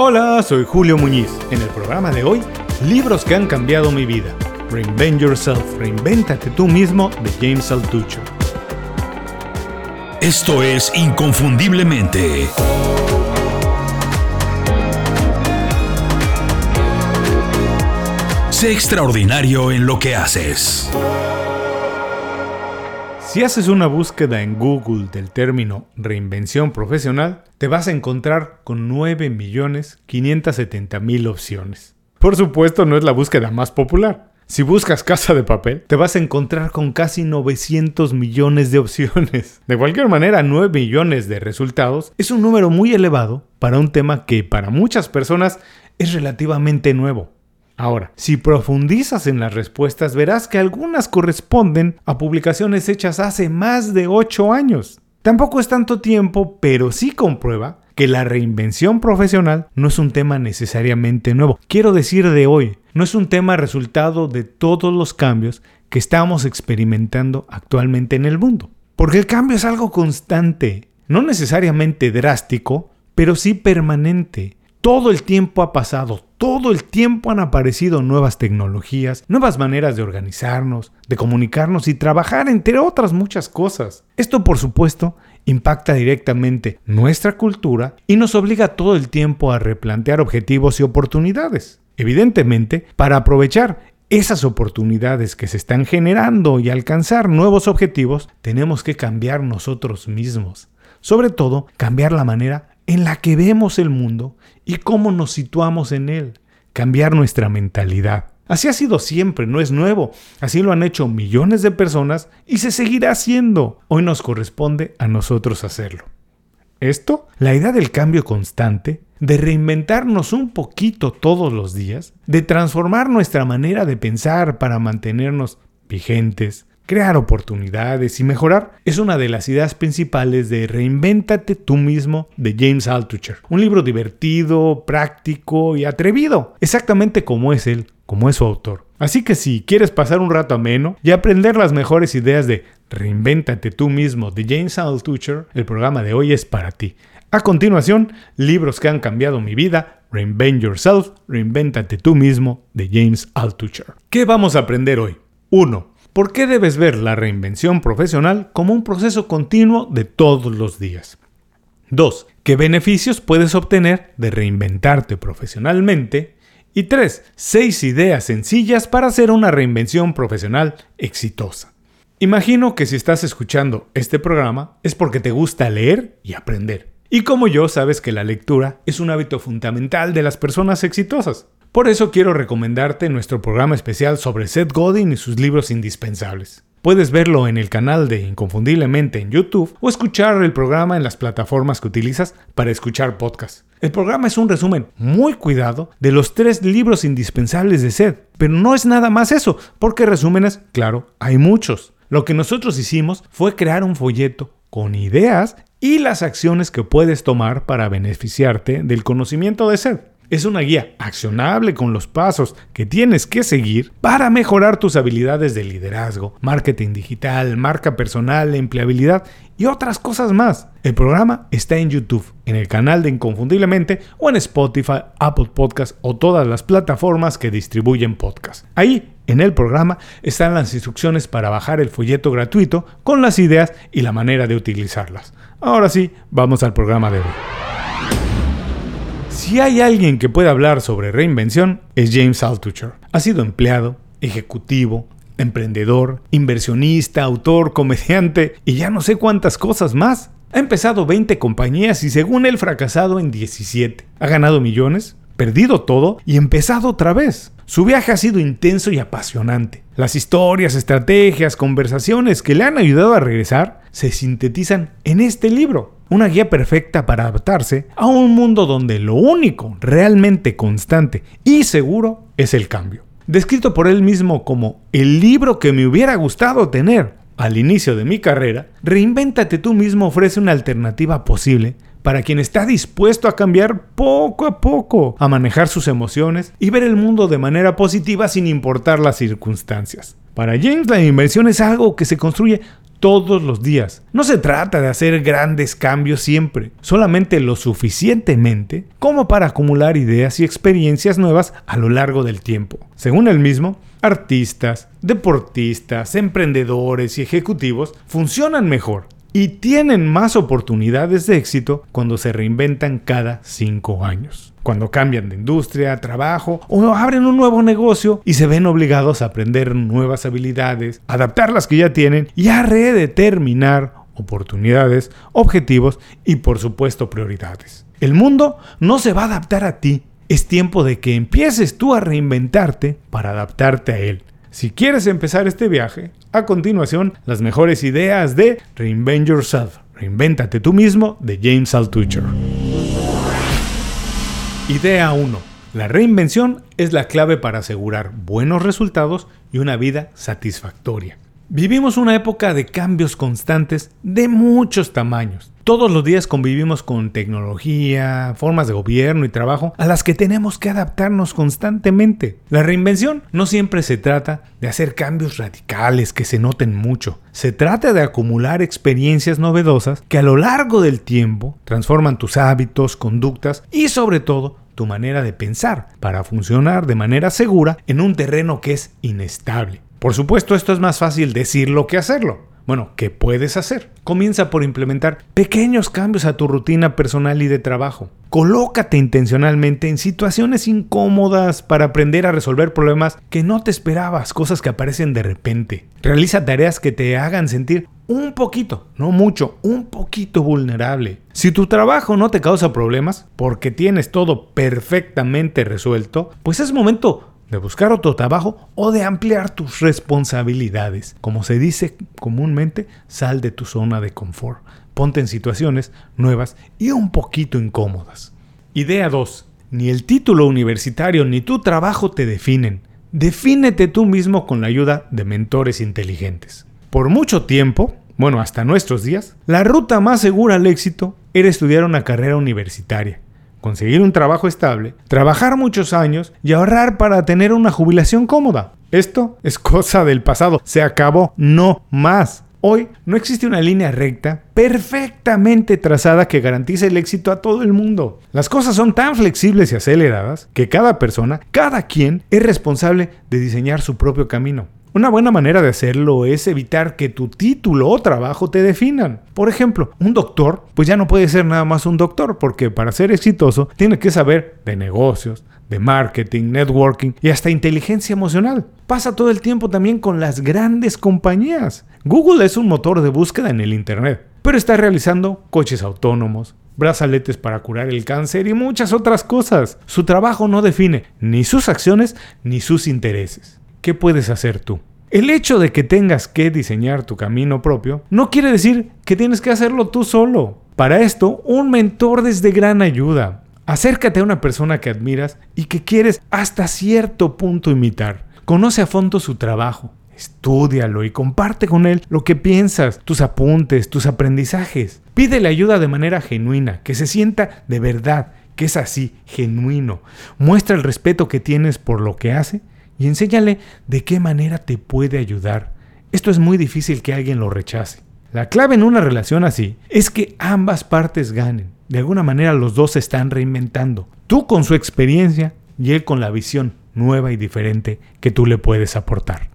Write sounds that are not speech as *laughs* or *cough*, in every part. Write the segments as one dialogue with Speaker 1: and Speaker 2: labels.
Speaker 1: Hola, soy Julio Muñiz. En el programa de hoy, libros que han cambiado mi vida. Reinvent Yourself, Reinvéntate tú mismo de James Altucher.
Speaker 2: Esto es Inconfundiblemente. Sé extraordinario en lo que haces.
Speaker 1: Si haces una búsqueda en Google del término reinvención profesional, te vas a encontrar con 9.570.000 opciones. Por supuesto, no es la búsqueda más popular. Si buscas casa de papel, te vas a encontrar con casi 900 millones de opciones. De cualquier manera, 9 millones de resultados es un número muy elevado para un tema que para muchas personas es relativamente nuevo. Ahora, si profundizas en las respuestas, verás que algunas corresponden a publicaciones hechas hace más de 8 años. Tampoco es tanto tiempo, pero sí comprueba que la reinvención profesional no es un tema necesariamente nuevo. Quiero decir de hoy, no es un tema resultado de todos los cambios que estamos experimentando actualmente en el mundo. Porque el cambio es algo constante, no necesariamente drástico, pero sí permanente. Todo el tiempo ha pasado, todo el tiempo han aparecido nuevas tecnologías, nuevas maneras de organizarnos, de comunicarnos y trabajar, entre otras muchas cosas. Esto, por supuesto, impacta directamente nuestra cultura y nos obliga todo el tiempo a replantear objetivos y oportunidades. Evidentemente, para aprovechar esas oportunidades que se están generando y alcanzar nuevos objetivos, tenemos que cambiar nosotros mismos. Sobre todo, cambiar la manera en la que vemos el mundo y cómo nos situamos en él, cambiar nuestra mentalidad. Así ha sido siempre, no es nuevo. Así lo han hecho millones de personas y se seguirá haciendo. Hoy nos corresponde a nosotros hacerlo. Esto, la idea del cambio constante, de reinventarnos un poquito todos los días, de transformar nuestra manera de pensar para mantenernos vigentes, crear oportunidades y mejorar es una de las ideas principales de Reinvéntate tú mismo de James Altucher. Un libro divertido, práctico y atrevido, exactamente como es él, como es su autor. Así que si quieres pasar un rato ameno y aprender las mejores ideas de Reinvéntate tú mismo de James Altucher, el programa de hoy es para ti. A continuación, libros que han cambiado mi vida, Reinvent Yourself, Reinvéntate tú mismo de James Altucher. ¿Qué vamos a aprender hoy? 1. ¿Por qué debes ver la reinvención profesional como un proceso continuo de todos los días? 2. ¿Qué beneficios puedes obtener de reinventarte profesionalmente? Y 3. 6 ideas sencillas para hacer una reinvención profesional exitosa. Imagino que si estás escuchando este programa es porque te gusta leer y aprender. Y como yo sabes que la lectura es un hábito fundamental de las personas exitosas. Por eso quiero recomendarte nuestro programa especial sobre Seth Godin y sus libros indispensables. Puedes verlo en el canal de Inconfundiblemente en YouTube o escuchar el programa en las plataformas que utilizas para escuchar podcasts. El programa es un resumen muy cuidado de los tres libros indispensables de Seth, pero no es nada más eso, porque resúmenes, claro, hay muchos. Lo que nosotros hicimos fue crear un folleto con ideas y las acciones que puedes tomar para beneficiarte del conocimiento de Seth. Es una guía accionable con los pasos que tienes que seguir para mejorar tus habilidades de liderazgo, marketing digital, marca personal, empleabilidad y otras cosas más. El programa está en YouTube, en el canal de Inconfundiblemente o en Spotify, Apple Podcast o todas las plataformas que distribuyen podcast. Ahí, en el programa, están las instrucciones para bajar el folleto gratuito con las ideas y la manera de utilizarlas. Ahora sí, vamos al programa de hoy. Si hay alguien que puede hablar sobre reinvención, es James Altucher. Ha sido empleado, ejecutivo, emprendedor, inversionista, autor, *laughs* comediante y ya no sé cuántas cosas más. Ha empezado 20 compañías y según él fracasado en 17. Ha ganado millones, perdido todo y empezado otra vez. Su viaje ha sido intenso y apasionante. Las historias, estrategias, conversaciones que le han ayudado a regresar se sintetizan en este libro. Una guía perfecta para adaptarse a un mundo donde lo único realmente constante y seguro es el cambio. Descrito por él mismo como el libro que me hubiera gustado tener al inicio de mi carrera, Reinvéntate tú mismo ofrece una alternativa posible para quien está dispuesto a cambiar poco a poco, a manejar sus emociones y ver el mundo de manera positiva sin importar las circunstancias. Para James la inversión es algo que se construye todos los días. No se trata de hacer grandes cambios siempre, solamente lo suficientemente como para acumular ideas y experiencias nuevas a lo largo del tiempo. Según él mismo, artistas, deportistas, emprendedores y ejecutivos funcionan mejor y tienen más oportunidades de éxito cuando se reinventan cada cinco años. Cuando cambian de industria, trabajo o abren un nuevo negocio y se ven obligados a aprender nuevas habilidades, adaptar las que ya tienen y a redeterminar oportunidades, objetivos y por supuesto prioridades. El mundo no se va a adaptar a ti. Es tiempo de que empieces tú a reinventarte para adaptarte a él. Si quieres empezar este viaje, a continuación las mejores ideas de Reinvent Yourself, Reinvéntate tú mismo de James Altucher. Idea 1. La reinvención es la clave para asegurar buenos resultados y una vida satisfactoria. Vivimos una época de cambios constantes de muchos tamaños. Todos los días convivimos con tecnología, formas de gobierno y trabajo a las que tenemos que adaptarnos constantemente. La reinvención no siempre se trata de hacer cambios radicales que se noten mucho. Se trata de acumular experiencias novedosas que a lo largo del tiempo transforman tus hábitos, conductas y sobre todo tu manera de pensar para funcionar de manera segura en un terreno que es inestable. Por supuesto, esto es más fácil decirlo que hacerlo. Bueno, ¿qué puedes hacer? Comienza por implementar pequeños cambios a tu rutina personal y de trabajo. Colócate intencionalmente en situaciones incómodas para aprender a resolver problemas que no te esperabas, cosas que aparecen de repente. Realiza tareas que te hagan sentir un poquito, no mucho, un poquito vulnerable. Si tu trabajo no te causa problemas porque tienes todo perfectamente resuelto, pues es momento de buscar otro trabajo o de ampliar tus responsabilidades. Como se dice comúnmente, sal de tu zona de confort. Ponte en situaciones nuevas y un poquito incómodas. Idea 2. Ni el título universitario ni tu trabajo te definen. Defínete tú mismo con la ayuda de mentores inteligentes. Por mucho tiempo, bueno, hasta nuestros días, la ruta más segura al éxito era estudiar una carrera universitaria conseguir un trabajo estable, trabajar muchos años y ahorrar para tener una jubilación cómoda. Esto es cosa del pasado, se acabó, no más. Hoy no existe una línea recta perfectamente trazada que garantice el éxito a todo el mundo. Las cosas son tan flexibles y aceleradas que cada persona, cada quien, es responsable de diseñar su propio camino. Una buena manera de hacerlo es evitar que tu título o trabajo te definan. Por ejemplo, un doctor, pues ya no puede ser nada más un doctor, porque para ser exitoso tiene que saber de negocios, de marketing, networking y hasta inteligencia emocional. Pasa todo el tiempo también con las grandes compañías. Google es un motor de búsqueda en el Internet, pero está realizando coches autónomos, brazaletes para curar el cáncer y muchas otras cosas. Su trabajo no define ni sus acciones ni sus intereses. ¿qué puedes hacer tú? El hecho de que tengas que diseñar tu camino propio no quiere decir que tienes que hacerlo tú solo. Para esto, un mentor es de gran ayuda. Acércate a una persona que admiras y que quieres hasta cierto punto imitar. Conoce a fondo su trabajo, Estúdialo y comparte con él lo que piensas, tus apuntes, tus aprendizajes. Pídele ayuda de manera genuina, que se sienta de verdad, que es así, genuino. Muestra el respeto que tienes por lo que hace y enséñale de qué manera te puede ayudar. Esto es muy difícil que alguien lo rechace. La clave en una relación así es que ambas partes ganen. De alguna manera los dos se están reinventando. Tú con su experiencia y él con la visión nueva y diferente que tú le puedes aportar.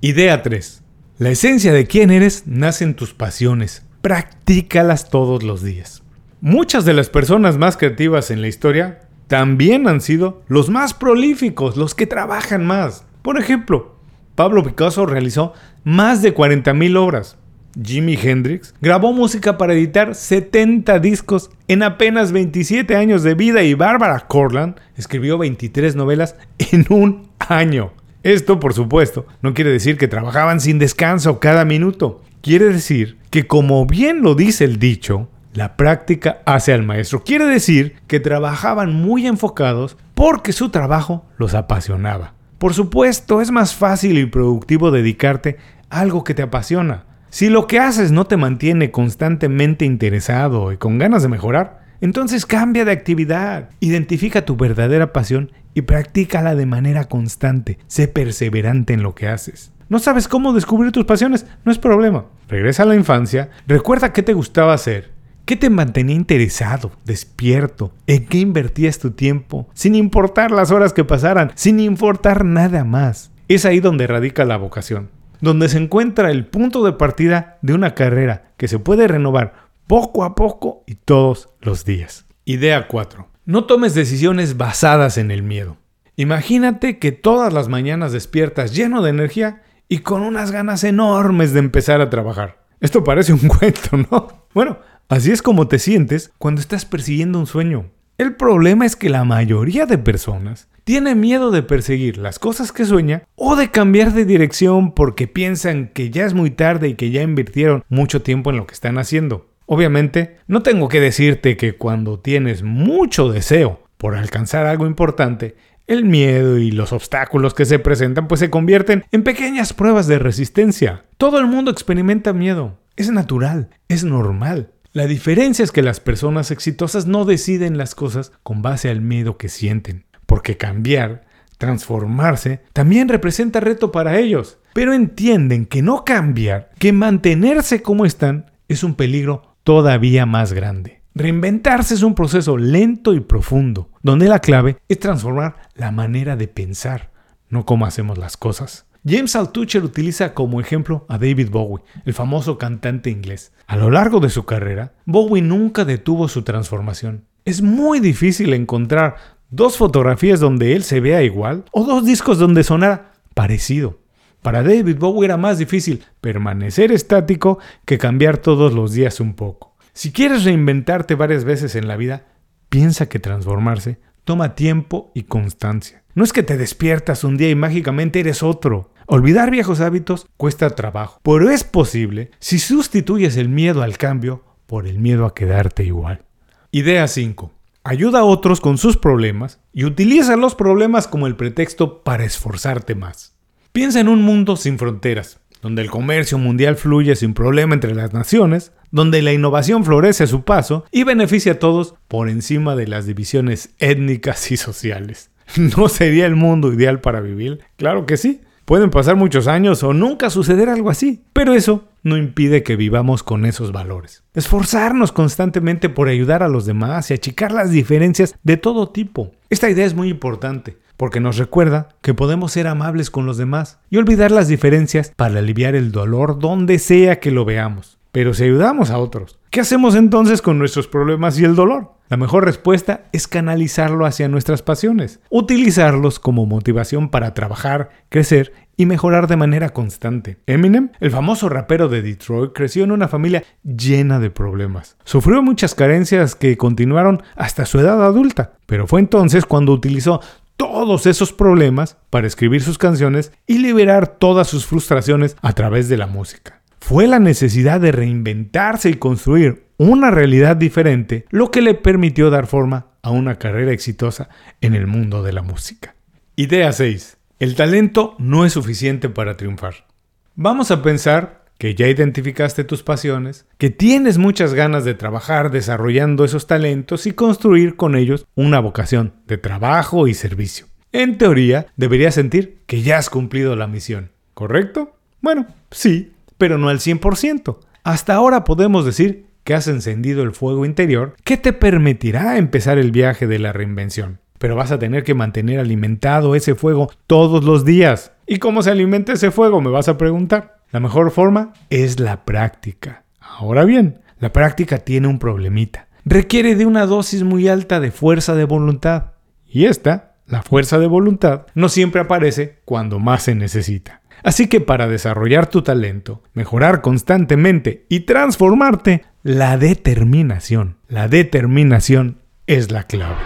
Speaker 1: Idea 3. La esencia de quién eres nace en tus pasiones. Practícalas todos los días. Muchas de las personas más creativas en la historia también han sido los más prolíficos, los que trabajan más. Por ejemplo, Pablo Picasso realizó más de 40.000 obras. Jimi Hendrix grabó música para editar 70 discos en apenas 27 años de vida y Barbara Cortland escribió 23 novelas en un año. Esto, por supuesto, no quiere decir que trabajaban sin descanso cada minuto. Quiere decir que, como bien lo dice el dicho, la práctica hace al maestro. Quiere decir que trabajaban muy enfocados porque su trabajo los apasionaba. Por supuesto, es más fácil y productivo dedicarte a algo que te apasiona. Si lo que haces no te mantiene constantemente interesado y con ganas de mejorar, entonces cambia de actividad, identifica tu verdadera pasión y practícala de manera constante. Sé perseverante en lo que haces. ¿No sabes cómo descubrir tus pasiones? No es problema. Regresa a la infancia, recuerda qué te gustaba hacer, qué te mantenía interesado, despierto, en qué invertías tu tiempo, sin importar las horas que pasaran, sin importar nada más. Es ahí donde radica la vocación, donde se encuentra el punto de partida de una carrera que se puede renovar poco a poco y todos los días. Idea 4. No tomes decisiones basadas en el miedo. Imagínate que todas las mañanas despiertas lleno de energía y con unas ganas enormes de empezar a trabajar. Esto parece un *laughs* cuento, ¿no? Bueno, así es como te sientes cuando estás persiguiendo un sueño. El problema es que la mayoría de personas tiene miedo de perseguir las cosas que sueña o de cambiar de dirección porque piensan que ya es muy tarde y que ya invirtieron mucho tiempo en lo que están haciendo. Obviamente, no tengo que decirte que cuando tienes mucho deseo por alcanzar algo importante, el miedo y los obstáculos que se presentan pues se convierten en pequeñas pruebas de resistencia. Todo el mundo experimenta miedo. Es natural, es normal. La diferencia es que las personas exitosas no deciden las cosas con base al miedo que sienten, porque cambiar, transformarse, también representa reto para ellos, pero entienden que no cambiar, que mantenerse como están, es un peligro todavía más grande. Reinventarse es un proceso lento y profundo, donde la clave es transformar la manera de pensar, no cómo hacemos las cosas. James Altucher utiliza como ejemplo a David Bowie, el famoso cantante inglés. A lo largo de su carrera, Bowie nunca detuvo su transformación. Es muy difícil encontrar dos fotografías donde él se vea igual o dos discos donde sonara parecido. Para David Bowie era más difícil permanecer estático que cambiar todos los días un poco. Si quieres reinventarte varias veces en la vida, piensa que transformarse toma tiempo y constancia. No es que te despiertas un día y mágicamente eres otro. Olvidar viejos hábitos cuesta trabajo, pero es posible si sustituyes el miedo al cambio por el miedo a quedarte igual. Idea 5. Ayuda a otros con sus problemas y utiliza los problemas como el pretexto para esforzarte más. Piensa en un mundo sin fronteras, donde el comercio mundial fluye sin problema entre las naciones, donde la innovación florece a su paso y beneficia a todos por encima de las divisiones étnicas y sociales. *laughs* ¿No sería el mundo ideal para vivir? Claro que sí. Pueden pasar muchos años o nunca suceder algo así, pero eso no impide que vivamos con esos valores. Esforzarnos constantemente por ayudar a los demás y achicar las diferencias de todo tipo. Esta idea es muy importante porque nos recuerda que podemos ser amables con los demás y olvidar las diferencias para aliviar el dolor donde sea que lo veamos. Pero si ayudamos a otros, ¿qué hacemos entonces con nuestros problemas y el dolor? La mejor respuesta es canalizarlo hacia nuestras pasiones, utilizarlos como motivación para trabajar, crecer y mejorar de manera constante. Eminem, el famoso rapero de Detroit, creció en una familia llena de problemas. Sufrió muchas carencias que continuaron hasta su edad adulta, pero fue entonces cuando utilizó todos esos problemas para escribir sus canciones y liberar todas sus frustraciones a través de la música. Fue la necesidad de reinventarse y construir una realidad diferente lo que le permitió dar forma a una carrera exitosa en el mundo de la música. Idea 6. El talento no es suficiente para triunfar. Vamos a pensar que ya identificaste tus pasiones, que tienes muchas ganas de trabajar desarrollando esos talentos y construir con ellos una vocación de trabajo y servicio. En teoría, deberías sentir que ya has cumplido la misión, ¿correcto? Bueno, sí, pero no al 100%. Hasta ahora podemos decir que has encendido el fuego interior que te permitirá empezar el viaje de la reinvención. Pero vas a tener que mantener alimentado ese fuego todos los días. ¿Y cómo se alimenta ese fuego? Me vas a preguntar. La mejor forma es la práctica. Ahora bien, la práctica tiene un problemita. Requiere de una dosis muy alta de fuerza de voluntad. Y esta, la fuerza de voluntad, no siempre aparece cuando más se necesita. Así que para desarrollar tu talento, mejorar constantemente y transformarte, la determinación, la determinación es la clave.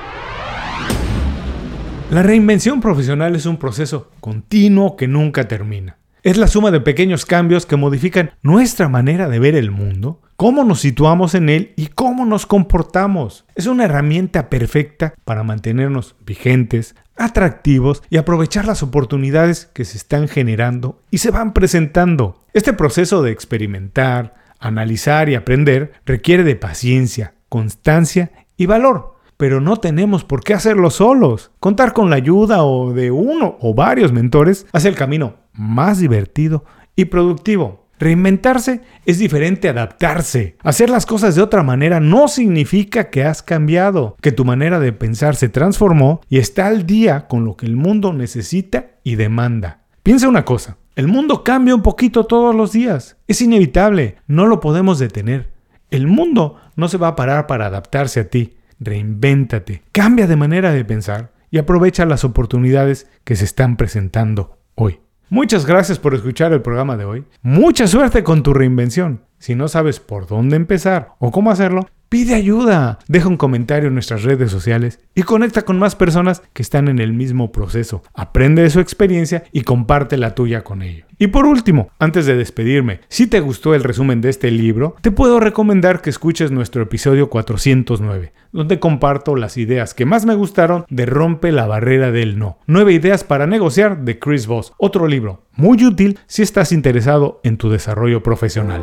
Speaker 1: La reinvención profesional es un proceso continuo que nunca termina. Es la suma de pequeños cambios que modifican nuestra manera de ver el mundo, cómo nos situamos en él y cómo nos comportamos. Es una herramienta perfecta para mantenernos vigentes, atractivos y aprovechar las oportunidades que se están generando y se van presentando. Este proceso de experimentar, analizar y aprender requiere de paciencia, constancia y valor pero no tenemos por qué hacerlo solos. Contar con la ayuda o de uno o varios mentores hace el camino más divertido y productivo. Reinventarse es diferente a adaptarse. Hacer las cosas de otra manera no significa que has cambiado, que tu manera de pensar se transformó y está al día con lo que el mundo necesita y demanda. Piensa una cosa, el mundo cambia un poquito todos los días. Es inevitable, no lo podemos detener. El mundo no se va a parar para adaptarse a ti. Reinvéntate, cambia de manera de pensar y aprovecha las oportunidades que se están presentando hoy. Muchas gracias por escuchar el programa de hoy. Mucha suerte con tu reinvención. Si no sabes por dónde empezar o cómo hacerlo, pide ayuda. Deja un comentario en nuestras redes sociales y conecta con más personas que están en el mismo proceso. Aprende de su experiencia y comparte la tuya con ellos. Y por último, antes de despedirme, si te gustó el resumen de este libro, te puedo recomendar que escuches nuestro episodio 409, donde comparto las ideas que más me gustaron de Rompe la barrera del no. Nueve ideas para negociar de Chris Voss, otro libro muy útil si estás interesado en tu desarrollo profesional.